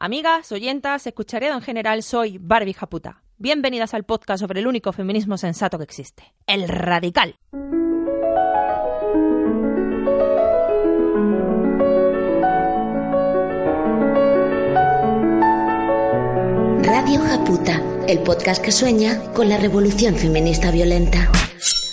Amigas, oyentas, escucharedo en general, soy Barbie Japuta. Bienvenidas al podcast sobre el único feminismo sensato que existe, el radical. Radio Japuta, el podcast que sueña con la revolución feminista violenta.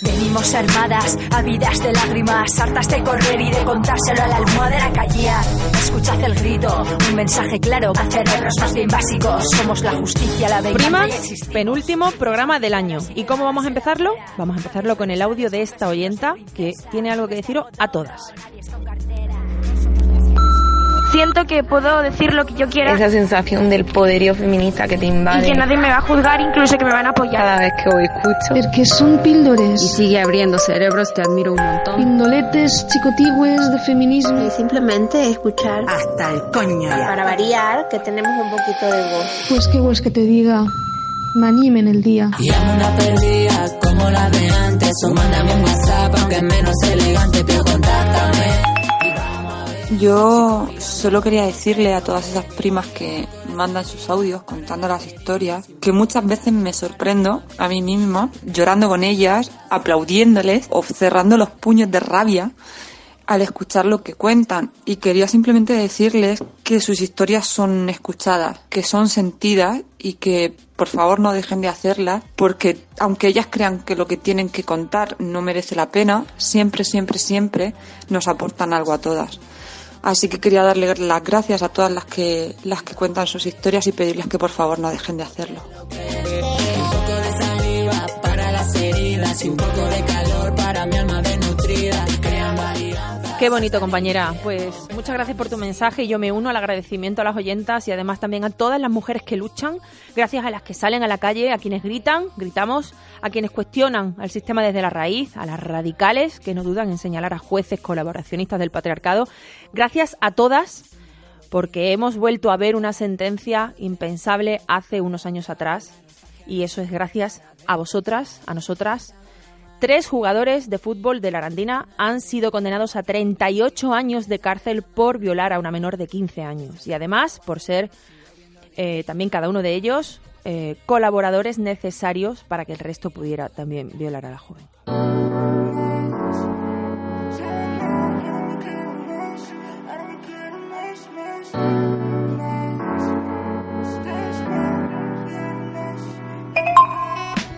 Venimos armadas, habidas de lágrimas, hartas de correr y de contárselo a la almohadera callar. Escuchad el grito, un mensaje claro a cerebros más bien básicos. Somos la justicia, la venganza Prima, y penúltimo programa del año. ¿Y cómo vamos a empezarlo? Vamos a empezarlo con el audio de esta oyenta que tiene algo que deciros a todas. Siento que puedo decir lo que yo quiera esa sensación del poderío feminista que te y invade que nadie me va a juzgar, incluso que me van a apoyar. cada vez que os escucho. Porque son píldores, y sigue abriendo cerebros, te admiro un montón. pindoletes chicotigües de feminismo. y simplemente escuchar hasta el coño ya. para variar que tenemos un poquito de voz. Pues qué pues que te diga, me animen el día. Llamo una perdida como la de antes o mándame un WhatsApp aunque es menos elegante pero contáctame Yo solo quería decirle a todas esas primas que mandan sus audios contando las historias que muchas veces me sorprendo a mí misma llorando con ellas, aplaudiéndoles o cerrando los puños de rabia al escuchar lo que cuentan y quería simplemente decirles que sus historias son escuchadas, que son sentidas y que por favor no dejen de hacerlas porque aunque ellas crean que lo que tienen que contar no merece la pena, siempre, siempre, siempre nos aportan algo a todas. Así que quería darle las gracias a todas las que, las que cuentan sus historias y pedirles que por favor no dejen de hacerlo. un poco de calor para mi alma desnutrida Qué bonito, compañera. Pues muchas gracias por tu mensaje yo me uno al agradecimiento a las oyentas y además también a todas las mujeres que luchan, gracias a las que salen a la calle, a quienes gritan, gritamos, a quienes cuestionan al sistema desde la raíz, a las radicales que no dudan en señalar a jueces colaboracionistas del patriarcado. Gracias a todas porque hemos vuelto a ver una sentencia impensable hace unos años atrás y eso es gracias a vosotras, a nosotras. Tres jugadores de fútbol de la Arandina han sido condenados a 38 años de cárcel por violar a una menor de 15 años y además por ser eh, también cada uno de ellos eh, colaboradores necesarios para que el resto pudiera también violar a la joven.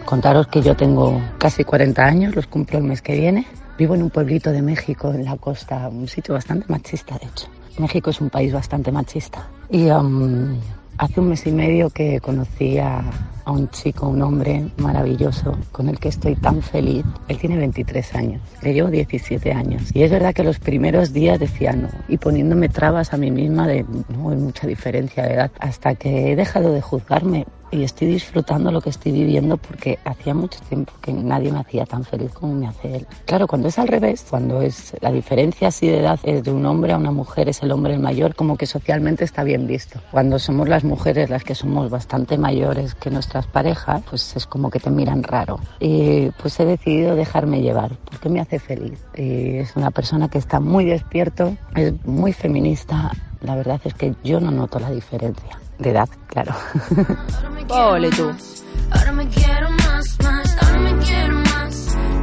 Contaros que yo tengo casi 40 años, los cumplo el mes que viene. Vivo en un pueblito de México, en la costa, un sitio bastante machista, de hecho. México es un país bastante machista. Y um, hace un mes y medio que conocí a, a un chico, un hombre maravilloso, con el que estoy tan feliz. Él tiene 23 años, le llevo 17 años. Y es verdad que los primeros días decía no, y poniéndome trabas a mí misma de no hay mucha diferencia de edad, hasta que he dejado de juzgarme y estoy disfrutando lo que estoy viviendo porque hacía mucho tiempo que nadie me hacía tan feliz como me hace él. Claro, cuando es al revés, cuando es la diferencia así de edad es de un hombre a una mujer, es el hombre el mayor, como que socialmente está bien visto. Cuando somos las mujeres las que somos bastante mayores que nuestras parejas, pues es como que te miran raro. Y pues he decidido dejarme llevar porque me hace feliz. Y es una persona que está muy despierto, es muy feminista. La verdad es que yo no noto la diferencia. De edad, claro. Ole tú.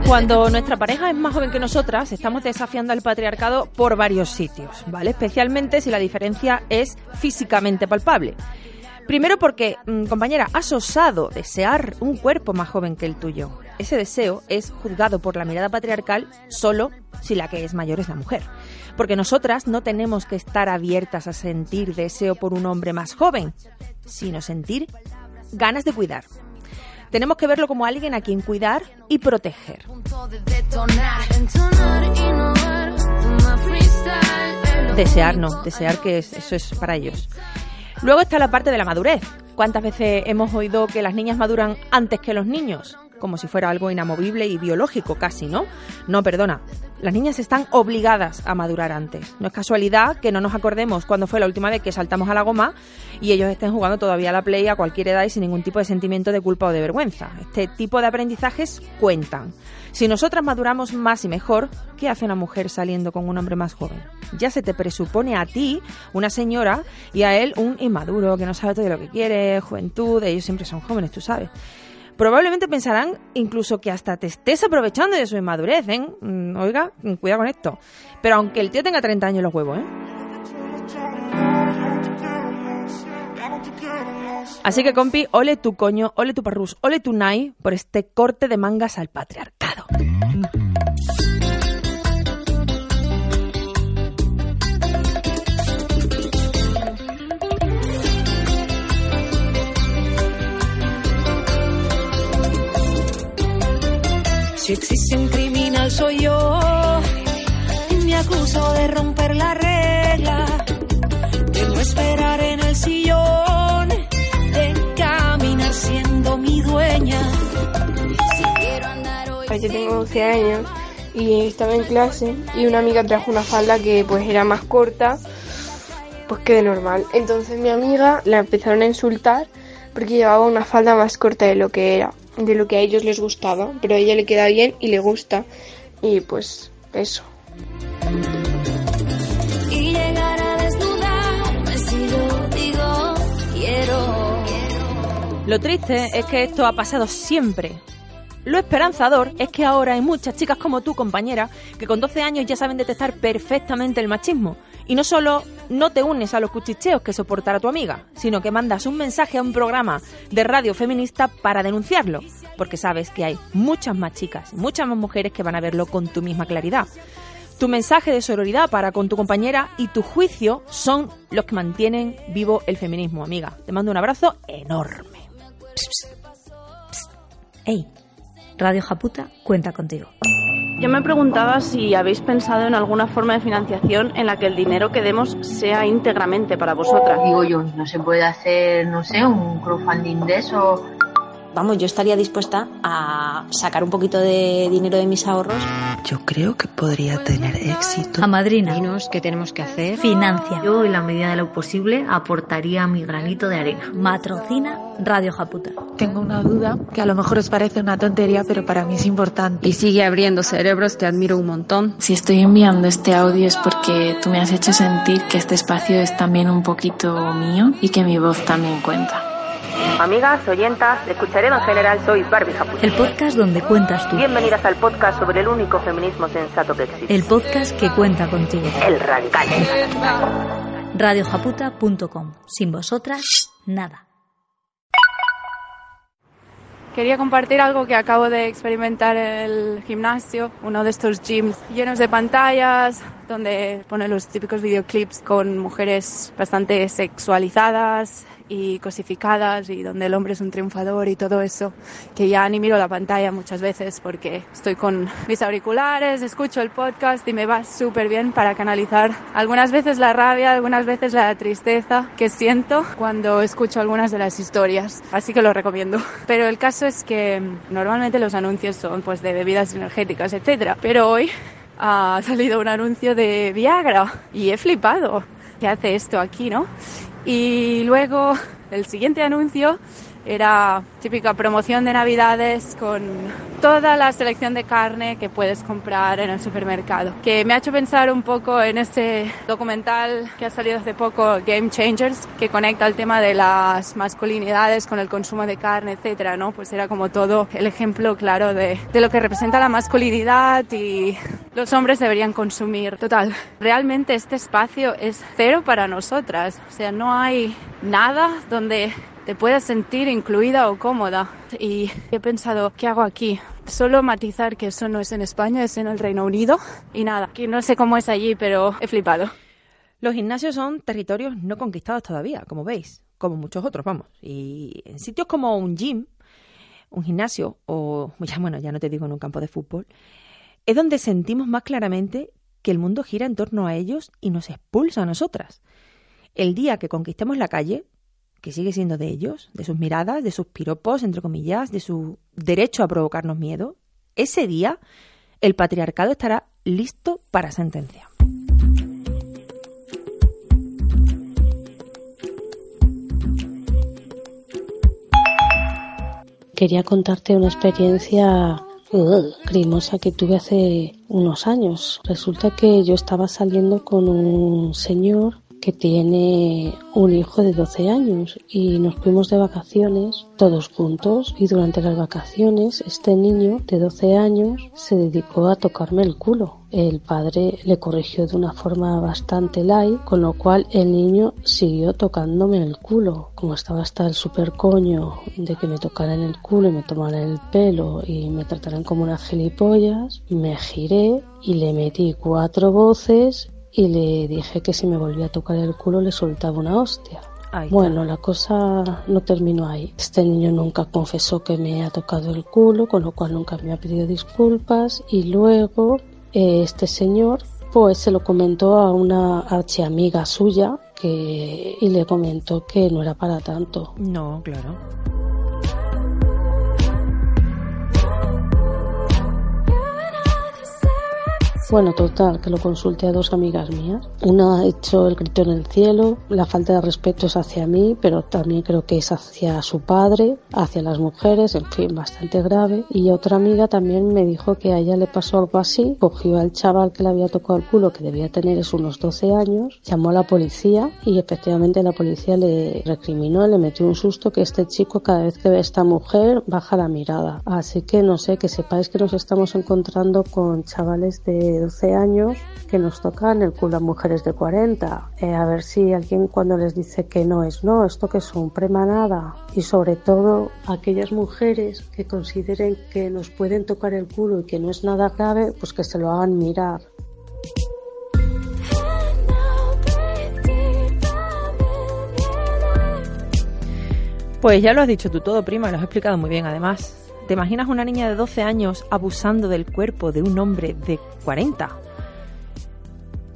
Cuando nuestra pareja es más joven que nosotras, estamos desafiando al patriarcado por varios sitios, ¿vale? Especialmente si la diferencia es físicamente palpable. Primero porque, mm, compañera, has osado desear un cuerpo más joven que el tuyo. Ese deseo es juzgado por la mirada patriarcal solo si la que es mayor es la mujer. Porque nosotras no tenemos que estar abiertas a sentir deseo por un hombre más joven, sino sentir ganas de cuidar. Tenemos que verlo como alguien a quien cuidar y proteger. Desear no, desear que eso es para ellos. Luego está la parte de la madurez. ¿Cuántas veces hemos oído que las niñas maduran antes que los niños? Como si fuera algo inamovible y biológico casi, ¿no? No, perdona. Las niñas están obligadas a madurar antes. No es casualidad que no nos acordemos cuándo fue la última vez que saltamos a la goma y ellos estén jugando todavía a la play a cualquier edad y sin ningún tipo de sentimiento de culpa o de vergüenza. Este tipo de aprendizajes cuentan. Si nosotras maduramos más y mejor, ¿qué hace una mujer saliendo con un hombre más joven? Ya se te presupone a ti, una señora, y a él un inmaduro que no sabe todo lo que quiere, juventud, ellos siempre son jóvenes, tú sabes. Probablemente pensarán incluso que hasta te estés aprovechando de su inmadurez, ¿eh? Mm, oiga, cuidado con esto. Pero aunque el tío tenga 30 años los huevos, ¿eh? Así que, compi, ole tu coño, ole tu parrus, ole tu nai por este corte de mangas al patriarcado. Si existe un criminal soy yo. Me acuso de romper la regla, de no esperar en Yo tengo 12 años y estaba en clase y una amiga trajo una falda que pues era más corta pues que de normal. Entonces mi amiga la empezaron a insultar porque llevaba una falda más corta de lo que era, de lo que a ellos les gustaba, pero a ella le queda bien y le gusta. Y pues eso. y llegar a desnudarme si yo digo quiero. Lo triste es que esto ha pasado siempre. Lo esperanzador es que ahora hay muchas chicas como tú, compañera, que con 12 años ya saben detectar perfectamente el machismo. Y no solo no te unes a los cuchicheos que soportará tu amiga, sino que mandas un mensaje a un programa de radio feminista para denunciarlo. Porque sabes que hay muchas más chicas, muchas más mujeres que van a verlo con tu misma claridad. Tu mensaje de sororidad para con tu compañera y tu juicio son los que mantienen vivo el feminismo, amiga. Te mando un abrazo enorme. Radio Japuta cuenta contigo. Yo me preguntaba si habéis pensado en alguna forma de financiación en la que el dinero que demos sea íntegramente para vosotras. Digo yo, no se puede hacer, no sé, un crowdfunding de eso. Vamos, yo estaría dispuesta a sacar un poquito de dinero de mis ahorros. Yo creo que podría tener éxito. A madrina. Dinos qué tenemos que hacer. Financia. Yo, en la medida de lo posible, aportaría mi granito de arena. Matrocina Radio Japuta. Tengo una duda que a lo mejor os parece una tontería, pero para mí es importante. Y sigue abriendo cerebros, te admiro un montón. Si estoy enviando este audio es porque tú me has hecho sentir que este espacio es también un poquito mío y que mi voz también cuenta. Amigas, oyentas, de Escucharero en general, soy Barbie Japuta. El podcast donde cuentas tú. Bienvenidas al podcast sobre el único feminismo sensato que existe. El podcast que cuenta contigo. El radical. Radiojaputa.com. Sin vosotras, nada. Quería compartir algo que acabo de experimentar en el gimnasio, uno de estos gyms llenos de pantallas, donde pone los típicos videoclips con mujeres bastante sexualizadas y cosificadas y donde el hombre es un triunfador y todo eso, que ya ni miro la pantalla muchas veces porque estoy con mis auriculares, escucho el podcast y me va súper bien para canalizar algunas veces la rabia, algunas veces la tristeza que siento cuando escucho algunas de las historias. Así que lo recomiendo. Pero el caso es que normalmente los anuncios son pues de bebidas energéticas, etcétera, pero hoy ha salido un anuncio de Viagra y he flipado. ¿Qué hace esto aquí, no? Y luego el siguiente anuncio era típica promoción de Navidades con toda la selección de carne que puedes comprar en el supermercado. Que me ha hecho pensar un poco en este documental que ha salido hace poco, Game Changers, que conecta el tema de las masculinidades con el consumo de carne, etcétera, ¿no? Pues era como todo el ejemplo claro de, de lo que representa la masculinidad y los hombres deberían consumir. Total, realmente este espacio es cero para nosotras. O sea, no hay nada donde te puedas sentir incluida o cómoda. Y he pensado, ¿qué hago aquí? Solo matizar que eso no es en España, es en el Reino Unido. Y nada, que no sé cómo es allí, pero he flipado. Los gimnasios son territorios no conquistados todavía, como veis, como muchos otros, vamos. Y en sitios como un gym, un gimnasio o, ya, bueno, ya no te digo en un campo de fútbol, es donde sentimos más claramente que el mundo gira en torno a ellos y nos expulsa a nosotras. El día que conquistemos la calle, que sigue siendo de ellos, de sus miradas, de sus piropos, entre comillas, de su derecho a provocarnos miedo, ese día el patriarcado estará listo para sentencia. Quería contarte una experiencia uh, que tuve hace unos años. Resulta que yo estaba saliendo con un señor que tiene un hijo de 12 años y nos fuimos de vacaciones todos juntos y durante las vacaciones este niño de 12 años se dedicó a tocarme el culo. El padre le corrigió de una forma bastante light, con lo cual el niño siguió tocándome el culo. Como estaba hasta el super coño de que me tocaran el culo y me tomaran el pelo y me trataran como unas gilipollas, me giré y le metí cuatro voces y le dije que si me volvía a tocar el culo le soltaba una hostia. bueno, la cosa no terminó ahí. Este niño nunca confesó que me ha tocado el culo, con lo cual nunca me ha pedido disculpas y luego eh, este señor pues se lo comentó a una archiamiga suya que y le comentó que no era para tanto. No, claro. Bueno, total, que lo consulté a dos amigas mías. Una ha hecho el grito en el cielo, la falta de respeto es hacia mí, pero también creo que es hacia su padre, hacia las mujeres, en fin, bastante grave. Y otra amiga también me dijo que a ella le pasó algo así, cogió al chaval que le había tocado el culo, que debía tener es unos 12 años, llamó a la policía y efectivamente la policía le recriminó, le metió un susto que este chico cada vez que ve a esta mujer baja la mirada. Así que no sé, que sepáis que nos estamos encontrando con chavales de 12 años que nos tocan el culo a mujeres de 40. Eh, a ver si alguien cuando les dice que no es no, esto que son premanada. Y sobre todo aquellas mujeres que consideren que nos pueden tocar el culo y que no es nada grave, pues que se lo hagan mirar. Pues ya lo has dicho tú todo, prima, lo has explicado muy bien además. ¿Te imaginas una niña de 12 años abusando del cuerpo de un hombre de 40?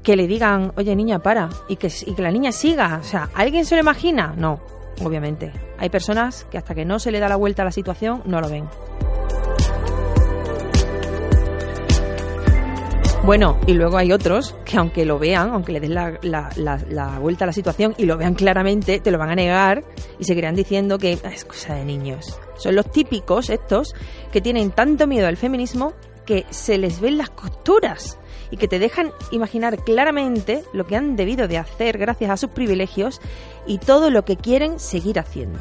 Que le digan, oye niña, para, y que, y que la niña siga. O sea, ¿alguien se lo imagina? No, obviamente. Hay personas que hasta que no se le da la vuelta a la situación no lo ven. Bueno, y luego hay otros que aunque lo vean, aunque le des la, la, vuelta a la situación y lo vean claramente, te lo van a negar y seguirán diciendo que es cosa de niños. Son los típicos estos que tienen tanto miedo al feminismo que se les ven las costuras y que te dejan imaginar claramente lo que han debido de hacer gracias a sus privilegios y todo lo que quieren seguir haciendo.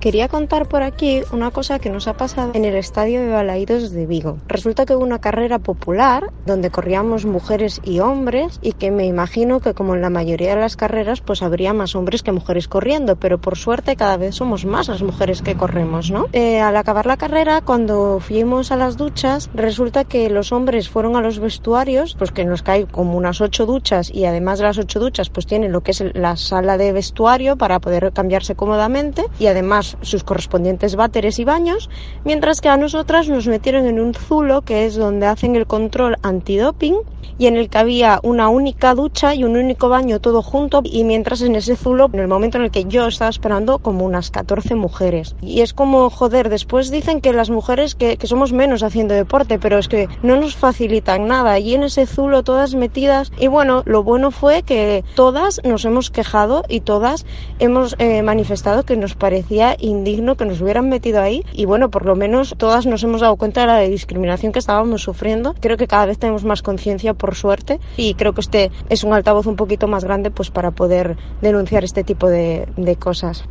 Quería contar por aquí una cosa que nos ha pasado en el estadio de Balaídos de Vigo. Resulta que hubo una carrera popular donde corríamos mujeres y hombres y que me imagino que como en la mayoría de las carreras pues habría más hombres que mujeres corriendo, pero por suerte cada vez somos más las mujeres que corremos, ¿no? Eh, al acabar la carrera, cuando fuimos a las duchas, resulta que los hombres fueron a los vestuarios, pues que nos cae como unas ocho duchas y además de las ocho duchas pues tienen lo que es la sala de vestuario para poder cambiarse cómodamente y además sus correspondientes váteres y baños, mientras que a nosotras nos metieron en un zulo que es donde hacen el control antidoping y en el que había una única ducha y un único baño todo junto y mientras en ese zulo, en el momento en el que yo estaba esperando como unas 14 mujeres. Y es como, joder, después dicen que las mujeres que, que somos menos haciendo deporte, pero es que no nos facilitan nada y en ese zulo todas metidas y bueno, lo bueno fue que todas nos hemos quejado y todas hemos eh, manifestado que nos parecía indigno que nos hubieran metido ahí y bueno, por lo menos todas nos hemos dado cuenta de la discriminación que estábamos sufriendo. Creo que cada vez tenemos más conciencia por suerte y creo que este es un altavoz un poquito más grande pues para poder denunciar este tipo de, de cosas.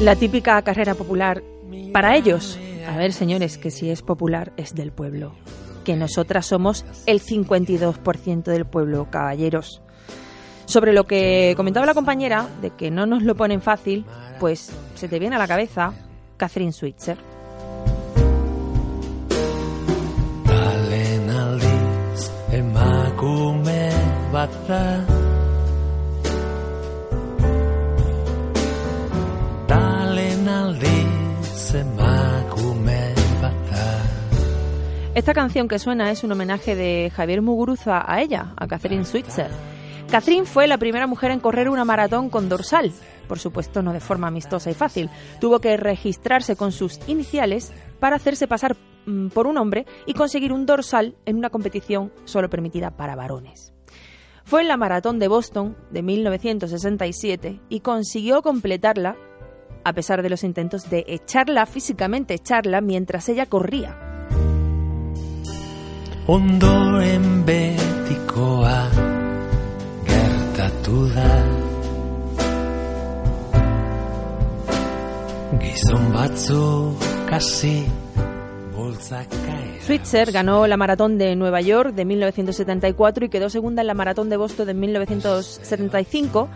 La típica carrera popular para ellos. A ver, señores, que si es popular es del pueblo que nosotras somos el 52% del pueblo, caballeros. Sobre lo que comentaba la compañera, de que no nos lo ponen fácil, pues se te viene a la cabeza Catherine Switzer. Esta canción que suena es un homenaje de Javier Muguruza a ella, a Catherine Switzer. Catherine fue la primera mujer en correr una maratón con dorsal, por supuesto no de forma amistosa y fácil. Tuvo que registrarse con sus iniciales para hacerse pasar mm, por un hombre y conseguir un dorsal en una competición solo permitida para varones. Fue en la maratón de Boston de 1967 y consiguió completarla a pesar de los intentos de echarla, físicamente echarla, mientras ella corría. Ondoren betikoa gertatu da boltzaka Switzer ganó la maratón de Nueva York de 1974 y quedó segunda en la maratón de Boston de 1975.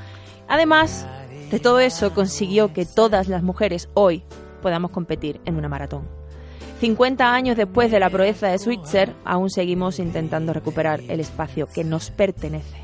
Además de todo eso, consiguió que todas las mujeres hoy podamos competir en una maratón. 50 años después de la proeza de Switzer, aún seguimos intentando recuperar el espacio que nos pertenece.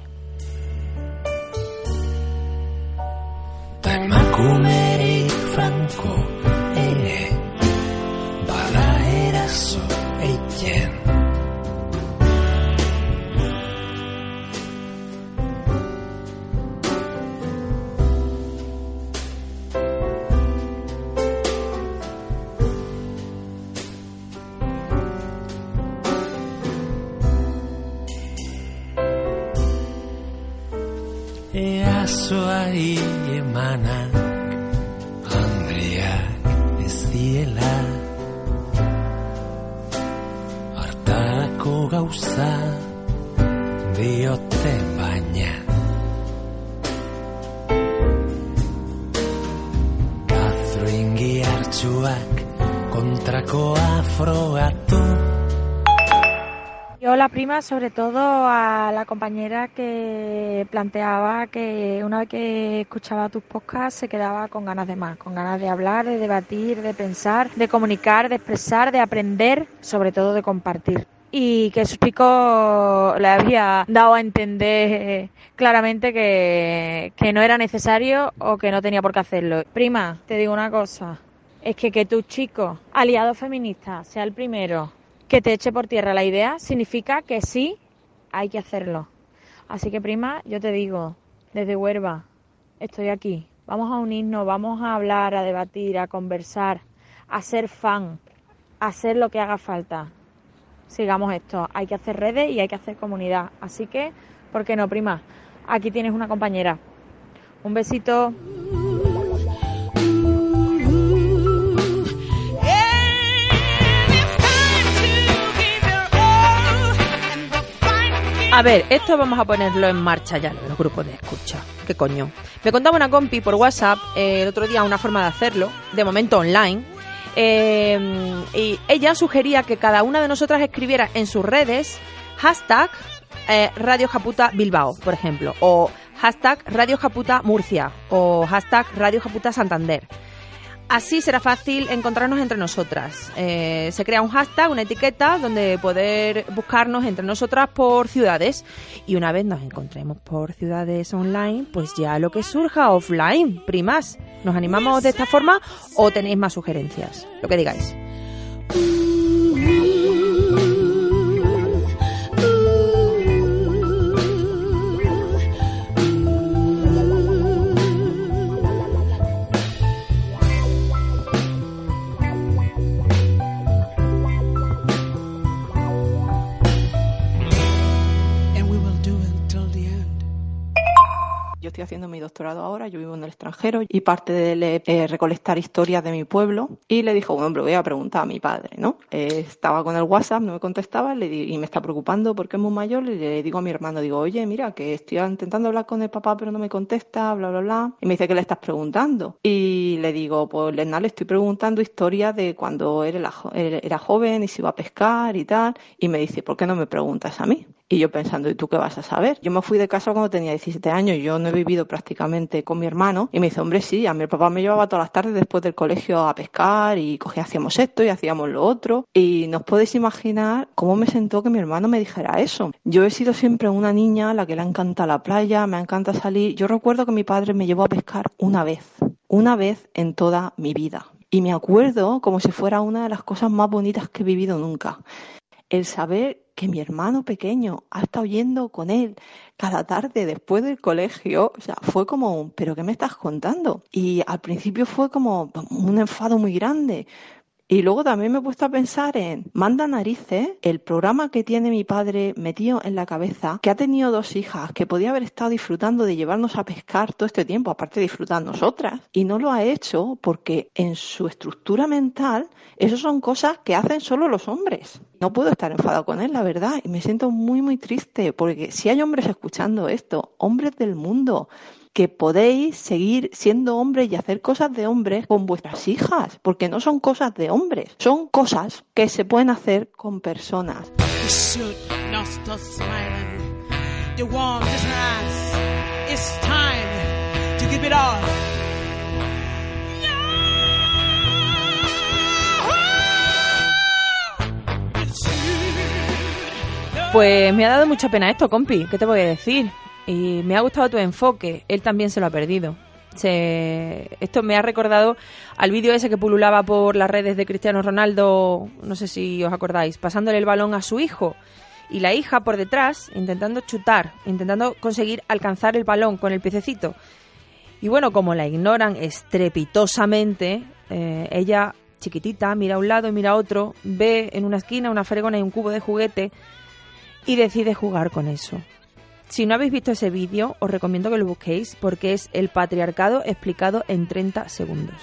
Prima, sobre todo a la compañera que planteaba que una vez que escuchaba tus podcasts se quedaba con ganas de más, con ganas de hablar, de debatir, de pensar, de comunicar, de expresar, de aprender, sobre todo de compartir. Y que sus picos le había dado a entender claramente que, que no era necesario o que no tenía por qué hacerlo. Prima, te digo una cosa, es que que tu chico, aliado feminista, sea el primero que te eche por tierra la idea significa que sí hay que hacerlo. Así que prima, yo te digo, desde Huerva, estoy aquí. Vamos a unirnos, vamos a hablar, a debatir, a conversar, a ser fan, a hacer lo que haga falta. Sigamos esto. Hay que hacer redes y hay que hacer comunidad. Así que, ¿por qué no, prima? Aquí tienes una compañera. Un besito. A ver, esto vamos a ponerlo en marcha ya, los grupos de escucha. ¿Qué coño? Me contaba una compi por WhatsApp eh, el otro día una forma de hacerlo, de momento online. eh, y ella sugería que cada una de nosotras escribiera en sus redes hashtag eh, Radio Japuta Bilbao, por ejemplo, o hashtag Radio Japuta Murcia, o hashtag Radio Japuta Santander. Así será fácil encontrarnos entre nosotras. Eh, se crea un hashtag, una etiqueta, donde poder buscarnos entre nosotras por ciudades. Y una vez nos encontremos por ciudades online, pues ya lo que surja offline, primas. ¿Nos animamos de esta forma o tenéis más sugerencias? Lo que digáis. Estoy haciendo mi doctorado ahora, yo vivo en el extranjero y parte de eh, recolectar historias de mi pueblo. Y le dijo, bueno, hombre, voy a preguntar a mi padre, ¿no? Eh, estaba con el WhatsApp, no me contestaba le di- y me está preocupando porque es muy mayor. Y le digo a mi hermano, digo, oye, mira, que estoy intentando hablar con el papá pero no me contesta, bla, bla, bla. Y me dice, ¿qué le estás preguntando? Y le digo, pues Lena, le estoy preguntando historias de cuando era, él era joven y se iba a pescar y tal. Y me dice, ¿por qué no me preguntas a mí? Y yo pensando, ¿y tú qué vas a saber? Yo me fui de casa cuando tenía 17 años, yo no he vivido prácticamente con mi hermano. Y me dice, hombre, sí, a mi papá me llevaba todas las tardes después del colegio a pescar y cogía, hacíamos esto y hacíamos lo otro. Y no os podéis imaginar cómo me sentó que mi hermano me dijera eso. Yo he sido siempre una niña a la que le encanta la playa, me encanta salir. Yo recuerdo que mi padre me llevó a pescar una vez, una vez en toda mi vida. Y me acuerdo como si fuera una de las cosas más bonitas que he vivido nunca. el saber que mi hermano pequeño ha estado yendo con él cada tarde después del colegio, o sea, fue como, un, ¿pero qué me estás contando? Y al principio fue como un enfado muy grande, y luego también me he puesto a pensar en Manda Narices, el programa que tiene mi padre metido en la cabeza, que ha tenido dos hijas, que podía haber estado disfrutando de llevarnos a pescar todo este tiempo, aparte de disfrutar nosotras, y no lo ha hecho porque en su estructura mental, eso son cosas que hacen solo los hombres. No puedo estar enfadado con él, la verdad, y me siento muy, muy triste, porque si hay hombres escuchando esto, hombres del mundo, que podéis seguir siendo hombres y hacer cosas de hombres con vuestras hijas, porque no son cosas de hombres, son cosas que se pueden hacer con personas. Pues me ha dado mucha pena esto, compi. ¿Qué te voy a decir? Y me ha gustado tu enfoque. Él también se lo ha perdido. Esto me ha recordado al vídeo ese que pululaba por las redes de Cristiano Ronaldo, no sé si os acordáis, pasándole el balón a su hijo y la hija por detrás intentando chutar, intentando conseguir alcanzar el balón con el piececito. Y bueno, como la ignoran estrepitosamente, eh, ella chiquitita mira a un lado y mira a otro, ve en una esquina una fregona y un cubo de juguete y decide jugar con eso. Si no habéis visto ese vídeo, os recomiendo que lo busquéis porque es el patriarcado explicado en 30 segundos.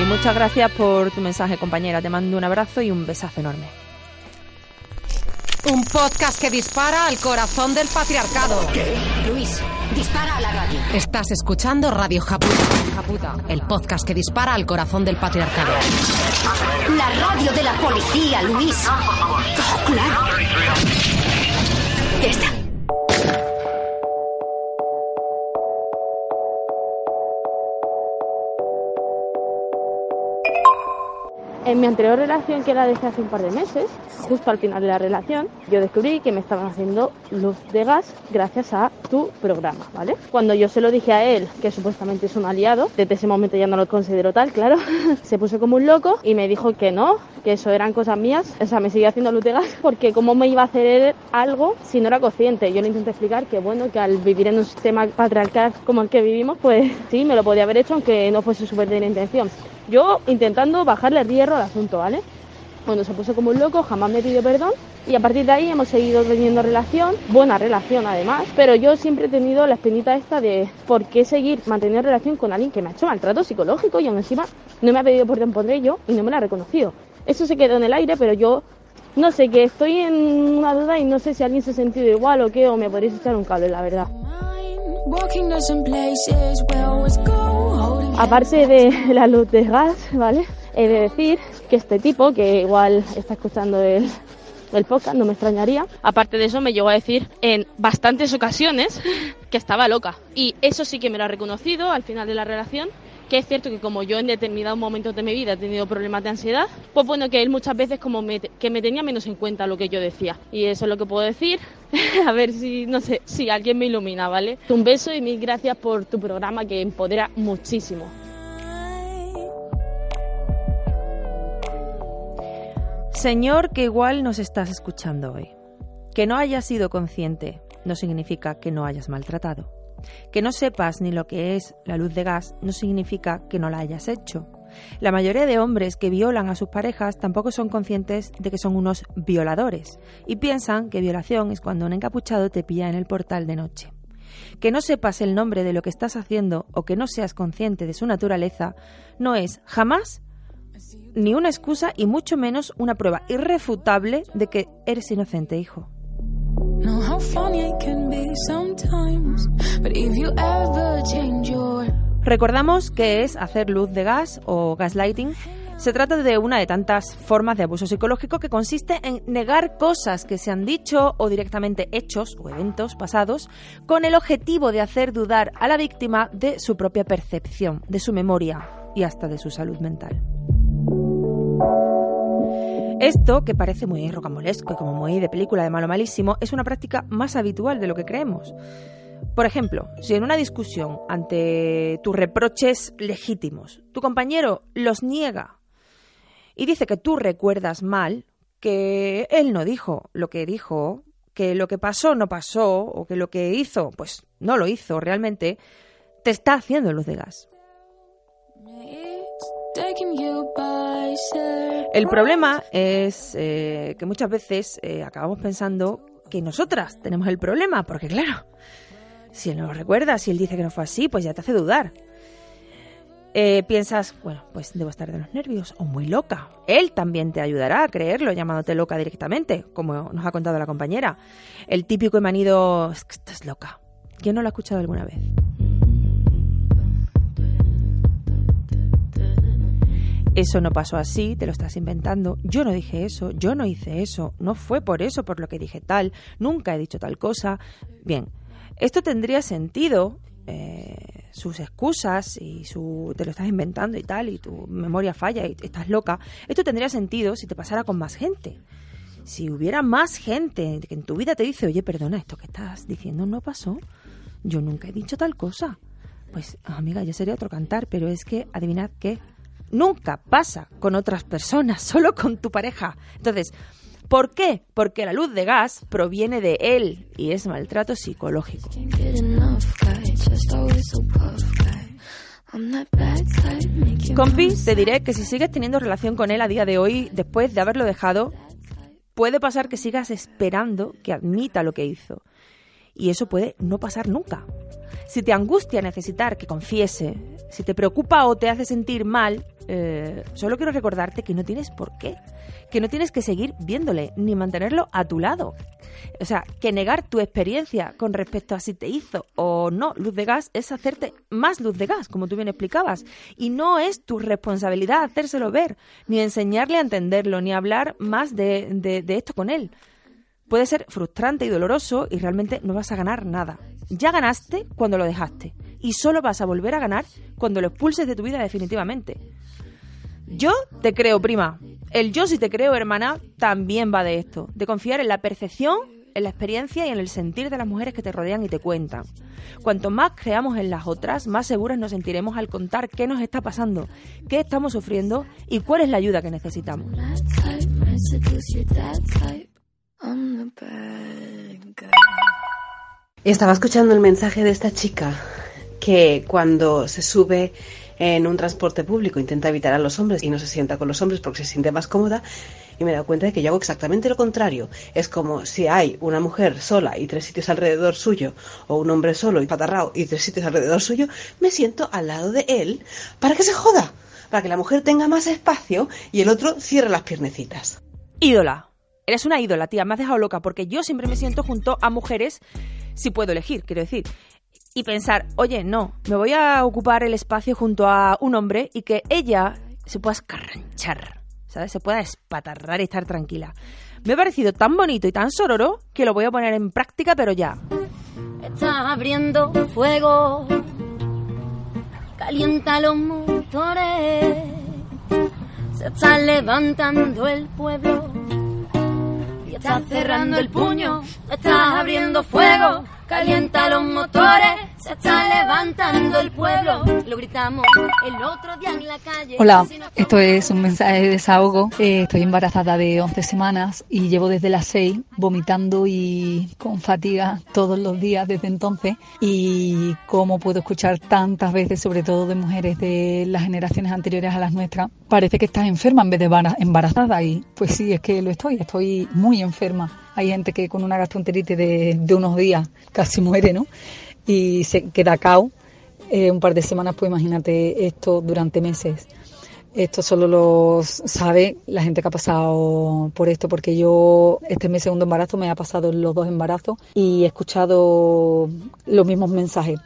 Y muchas gracias por tu mensaje, compañera. Te mando un abrazo y un besazo enorme. Un podcast que dispara al corazón del patriarcado. Luis, dispara a la radio. Estás escuchando Radio Japuta, el podcast que dispara al corazón del patriarcado. La radio de la policía, Luis. Oh, claro. Ya está. En mi anterior relación, que era desde hace un par de meses, justo al final de la relación, yo descubrí que me estaban haciendo luz de gas gracias a tu programa, ¿vale? Cuando yo se lo dije a él, que supuestamente es un aliado, desde ese momento ya no lo considero tal, claro, se puso como un loco y me dijo que no, que eso eran cosas mías, o sea, me seguía haciendo luz de gas porque cómo me iba a hacer algo si no era consciente. Yo le intenté explicar que bueno, que al vivir en un sistema patriarcal como el que vivimos, pues sí, me lo podía haber hecho aunque no fuese su verdadera intención. Yo intentando bajarle el hierro al asunto, ¿vale? Cuando se puso como un loco, jamás me pidió perdón y a partir de ahí hemos seguido teniendo relación, buena relación además, pero yo siempre he tenido la espinita esta de por qué seguir manteniendo relación con alguien que me ha hecho maltrato psicológico y aún encima no me ha pedido perdón por ello y no me lo ha reconocido. Eso se quedó en el aire, pero yo no sé, que estoy en una duda y no sé si alguien se ha sentido igual o qué, o me podréis echar un cable, la verdad. Aparte de la luz de gas, ¿vale? He de decir que este tipo, que igual está escuchando el, el podcast, no me extrañaría. Aparte de eso, me llegó a decir en bastantes ocasiones que estaba loca. Y eso sí que me lo ha reconocido al final de la relación que es cierto que como yo en determinados momentos de mi vida he tenido problemas de ansiedad, pues bueno, que él muchas veces como me, que me tenía menos en cuenta lo que yo decía. Y eso es lo que puedo decir. a ver si, no sé, si alguien me ilumina, ¿vale? Un beso y mil gracias por tu programa que empodera muchísimo. Señor, que igual nos estás escuchando hoy. Que no hayas sido consciente no significa que no hayas maltratado. Que no sepas ni lo que es la luz de gas no significa que no la hayas hecho. La mayoría de hombres que violan a sus parejas tampoco son conscientes de que son unos violadores y piensan que violación es cuando un encapuchado te pilla en el portal de noche. Que no sepas el nombre de lo que estás haciendo o que no seas consciente de su naturaleza no es jamás ni una excusa y mucho menos una prueba irrefutable de que eres inocente, hijo. Recordamos que es hacer luz de gas o gaslighting. Se trata de una de tantas formas de abuso psicológico que consiste en negar cosas que se han dicho o directamente hechos o eventos pasados con el objetivo de hacer dudar a la víctima de su propia percepción, de su memoria y hasta de su salud mental. Esto, que parece muy rocambolesco y como muy de película de malo malísimo, es una práctica más habitual de lo que creemos. Por ejemplo, si en una discusión ante tus reproches legítimos tu compañero los niega y dice que tú recuerdas mal, que él no dijo lo que dijo, que lo que pasó no pasó o que lo que hizo pues no lo hizo realmente, te está haciendo luz de gas. El problema es eh, que muchas veces eh, acabamos pensando que nosotras tenemos el problema, porque claro, si él no lo recuerda, si él dice que no fue así, pues ya te hace dudar. Eh, piensas, bueno, pues debo estar de los nervios o muy loca. Él también te ayudará a creerlo llamándote loca directamente, como nos ha contado la compañera. El típico manido, es que estás loca. ¿Quién no lo ha escuchado alguna vez? Eso no pasó así, te lo estás inventando. Yo no dije eso, yo no hice eso, no fue por eso por lo que dije tal, nunca he dicho tal cosa. Bien, esto tendría sentido, eh, sus excusas y su te lo estás inventando y tal, y tu memoria falla y estás loca. Esto tendría sentido si te pasara con más gente. Si hubiera más gente que en tu vida te dice, oye, perdona, esto que estás diciendo no pasó, yo nunca he dicho tal cosa. Pues, amiga, ya sería otro cantar, pero es que, adivinad qué, nunca pasa con otras personas, solo con tu pareja. Entonces, ¿por qué? Porque la luz de gas proviene de él y es maltrato psicológico. Compi, te diré que si sigues teniendo relación con él a día de hoy, después de haberlo dejado, puede pasar que sigas esperando que admita lo que hizo. Y eso puede no pasar nunca. Si te angustia necesitar que confiese, si te preocupa o te hace sentir mal, eh, solo quiero recordarte que no tienes por qué, que no tienes que seguir viéndole ni mantenerlo a tu lado. O sea, que negar tu experiencia con respecto a si te hizo o no luz de gas es hacerte más luz de gas, como tú bien explicabas. Y no es tu responsabilidad hacérselo ver, ni enseñarle a entenderlo, ni hablar más de, de esto con él. Puede ser frustrante y doloroso y realmente no vas a ganar nada. Ya ganaste cuando lo dejaste y solo vas a volver a ganar cuando lo expulses de tu vida definitivamente. Yo te creo, prima. El yo si te creo, hermana, también va de esto, de confiar en la percepción, en la experiencia y en el sentir de las mujeres que te rodean y te cuentan. Cuanto más creamos en las otras, más seguras nos sentiremos al contar qué nos está pasando, qué estamos sufriendo y cuál es la ayuda que necesitamos. Estaba escuchando el mensaje de esta chica que cuando se sube en un transporte público intenta evitar a los hombres y no se sienta con los hombres porque se siente más cómoda y me he dado cuenta de que yo hago exactamente lo contrario. Es como si hay una mujer sola y tres sitios alrededor suyo o un hombre solo y patarrao y tres sitios alrededor suyo, me siento al lado de él para que se joda, para que la mujer tenga más espacio y el otro cierre las piernecitas. Ídola. Eres una ídola, tía, me has dejado loca, porque yo siempre me siento junto a mujeres, si puedo elegir, quiero decir. Y pensar, oye, no, me voy a ocupar el espacio junto a un hombre y que ella se pueda escarranchar, ¿sabes? Se pueda espatarrar y estar tranquila. Me ha parecido tan bonito y tan sororo que lo voy a poner en práctica, pero ya. Está abriendo fuego, calienta los motores, se está levantando el pueblo Estás cerrando el puño, estás abriendo fuego, calienta los motores, se está levantando el pueblo. Lo gritamos el otro día en la calle. Hola, esto es un mensaje de desahogo. Eh, estoy embarazada de 11 semanas y llevo desde las 6 vomitando y con fatiga todos los días desde entonces. Y como puedo escuchar tantas veces, sobre todo de mujeres de las generaciones anteriores a las nuestras, parece que estás enferma en vez de embarazada. Y pues sí, es que lo estoy, estoy muy enferma. Hay gente que con una gastroenteritis de, de unos días casi muere, ¿no? y se queda cao eh, un par de semanas, pues imagínate esto durante meses. Esto solo lo sabe la gente que ha pasado por esto, porque yo, este es mi segundo embarazo, me ha pasado los dos embarazos y he escuchado los mismos mensajes.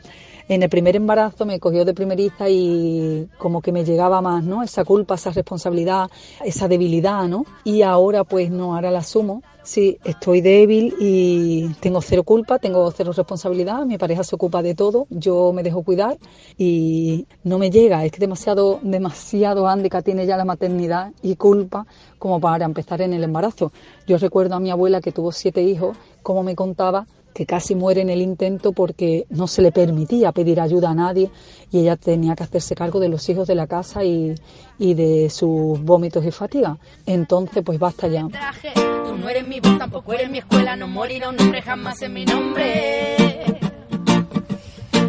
En el primer embarazo me cogió de primeriza y como que me llegaba más, ¿no? Esa culpa, esa responsabilidad, esa debilidad, ¿no? Y ahora pues no, ahora la asumo. Sí, estoy débil y tengo cero culpa, tengo cero responsabilidad, mi pareja se ocupa de todo, yo me dejo cuidar y no me llega, es que demasiado, demasiado handicap tiene ya la maternidad y culpa como para empezar en el embarazo. Yo recuerdo a mi abuela que tuvo siete hijos, como me contaba que casi muere en el intento porque no se le permitía pedir ayuda a nadie y ella tenía que hacerse cargo de los hijos de la casa y, y de sus vómitos y fatiga. Entonces, pues basta ya. Tú no eres mi voz, tampoco eres mi escuela, no morirá un jamás en mi nombre.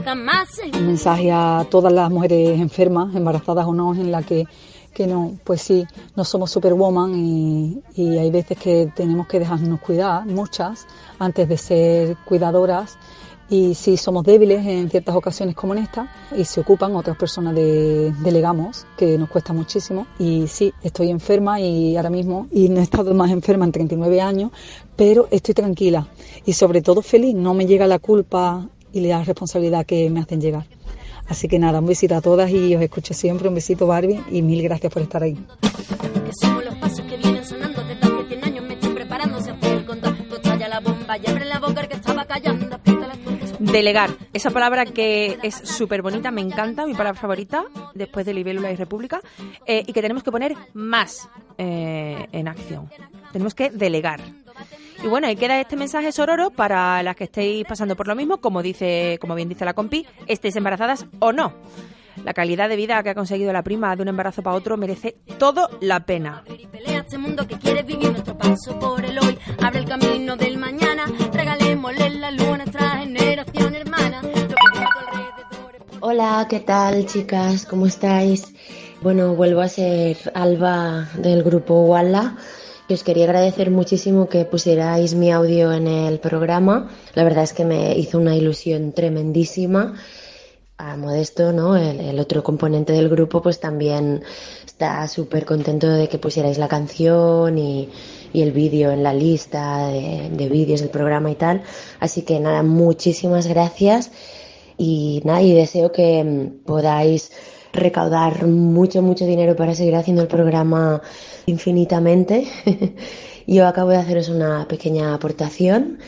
Jamás Un mensaje a todas las mujeres enfermas, embarazadas o no, en la que que no, pues sí, no somos superwoman y, y hay veces que tenemos que dejarnos cuidar, muchas, antes de ser cuidadoras. Y sí somos débiles en ciertas ocasiones como en esta y se ocupan otras personas de delegamos que nos cuesta muchísimo. Y sí estoy enferma y ahora mismo y no he estado más enferma en 39 años pero estoy tranquila. Y sobre todo feliz no me llega la culpa y la responsabilidad que me hacen llegar así que nada un besito a todas y os escucho siempre un besito Barbie y mil gracias por estar ahí que somos los pasos que vienen sonando desde hace 100 años me estoy preparando se fue el control tú estalla la bomba y abre la boca el que estaba callando aprieta las tuercas. Delegar, esa palabra que es súper bonita, me encanta, mi palabra favorita, después de Libélula y República, eh, y que tenemos que poner más eh, en acción. Tenemos que delegar. Y bueno, ahí queda este mensaje sororo para las que estéis pasando por lo mismo, como dice, como bien dice la compi, estéis embarazadas o no. La calidad de vida que ha conseguido la prima de un embarazo para otro merece todo la pena. este mundo que quiere vivir nuestro paso por el hoy abre el camino del mañana regalémosle la luz a nuestra generación hermana Lo que viene a tu alrededor Hola, ¿qué tal chicas? ¿Cómo estáis? Bueno, vuelvo a ser Alba del grupo Walla os quería agradecer muchísimo que pusierais mi audio en el programa. La verdad es que me hizo una ilusión tremendísima. A Modesto, ¿no? El, otro componente del grupo, pues también está súper contento de que pusierais la canción y, y el vídeo en la lista de, de vídeos del programa y tal. Así que nada, muchísimas gracias y nada, y deseo que mm, podáis recaudar mucho, mucho dinero para seguir haciendo el programa infinitamente. Yo acabo de haceros una pequeña aportación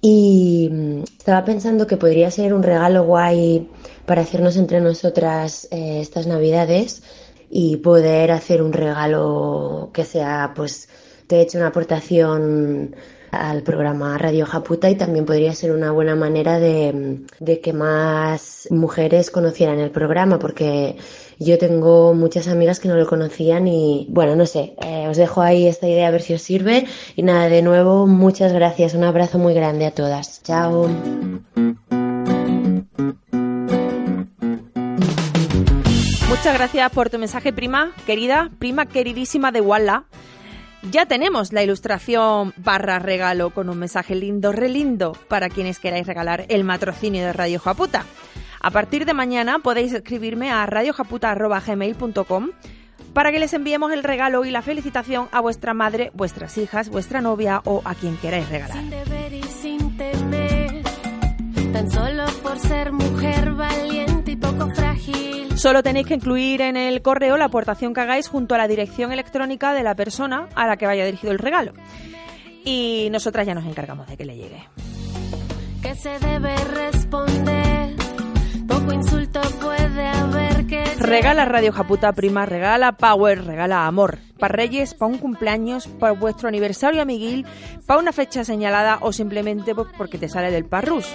y mm, estaba pensando que podría ser un regalo guay para hacernos entre nosotras eh, estas navidades y poder hacer un regalo que sea, pues, te he hecho una aportación al programa Radio Japuta y también podría ser una buena manera de, de que más mujeres conocieran el programa porque yo tengo muchas amigas que no lo conocían y bueno, no sé, eh, os dejo ahí esta idea a ver si os sirve y nada, de nuevo, muchas gracias, un abrazo muy grande a todas. Chao. Muchas gracias por tu mensaje, prima querida, prima queridísima de Walla. Ya tenemos la ilustración barra regalo con un mensaje lindo, re lindo, para quienes queráis regalar el matrocinio de Radio Japuta. A partir de mañana podéis escribirme a radiojaputa.gmail.com para que les enviemos el regalo y la felicitación a vuestra madre, vuestras hijas, vuestra novia o a quien queráis regalar. sin deber y sin temer tan solo por ser mujer valiente Solo tenéis que incluir en el correo la aportación que hagáis junto a la dirección electrónica de la persona a la que vaya dirigido el regalo. Y nosotras ya nos encargamos de que le llegue. que se debe responder poco insulto puede haber que Regala Radio Japuta Prima, regala Power, regala amor. Para Reyes, para un cumpleaños, para vuestro aniversario amiguil, para una fecha señalada o simplemente pues, porque te sale del parrus.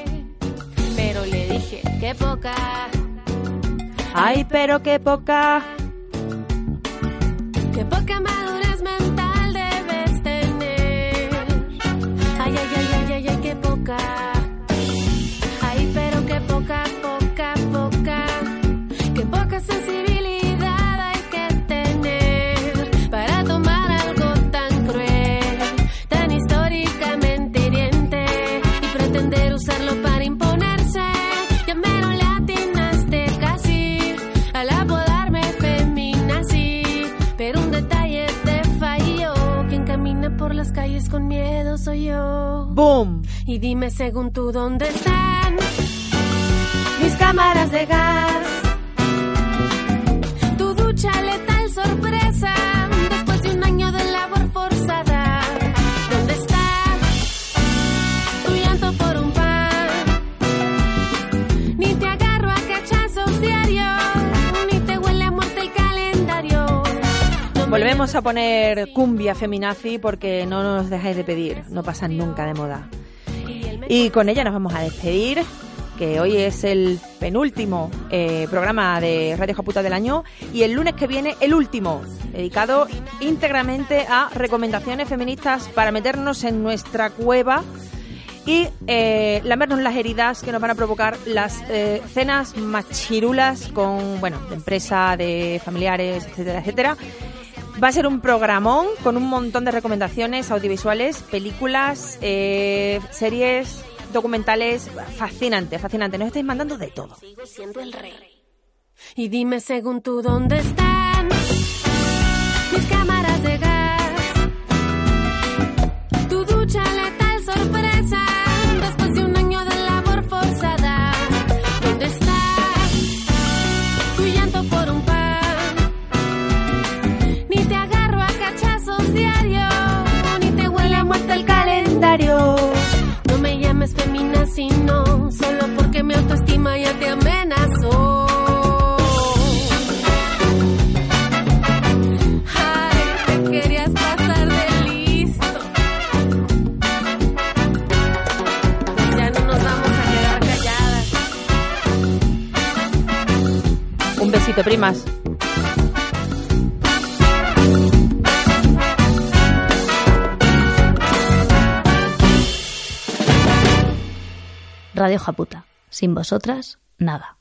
pero le dije que poca Ay, pero qué poca. que poca madurez mental debes tener ay ay ay ay ay ay que poca Y dime según tú dónde están mis cámaras de gas Volvemos a poner cumbia feminazi porque no nos dejáis de pedir, no pasan nunca de moda. Y con ella nos vamos a despedir, que hoy es el penúltimo eh, programa de Radio Japuta del año y el lunes que viene el último, dedicado íntegramente a recomendaciones feministas para meternos en nuestra cueva y eh, lamernos las heridas que nos van a provocar las eh, cenas machirulas con, bueno, de empresa, de familiares, etcétera, etcétera. Va a ser un programón con un montón de recomendaciones audiovisuales, películas, eh, series, documentales, fascinante, fascinante. Nos estáis mandando de todo. Sigo siendo el rey. Y dime según tú dónde están mis cámaras primas. Radio Japuta. Sin vosotras, nada.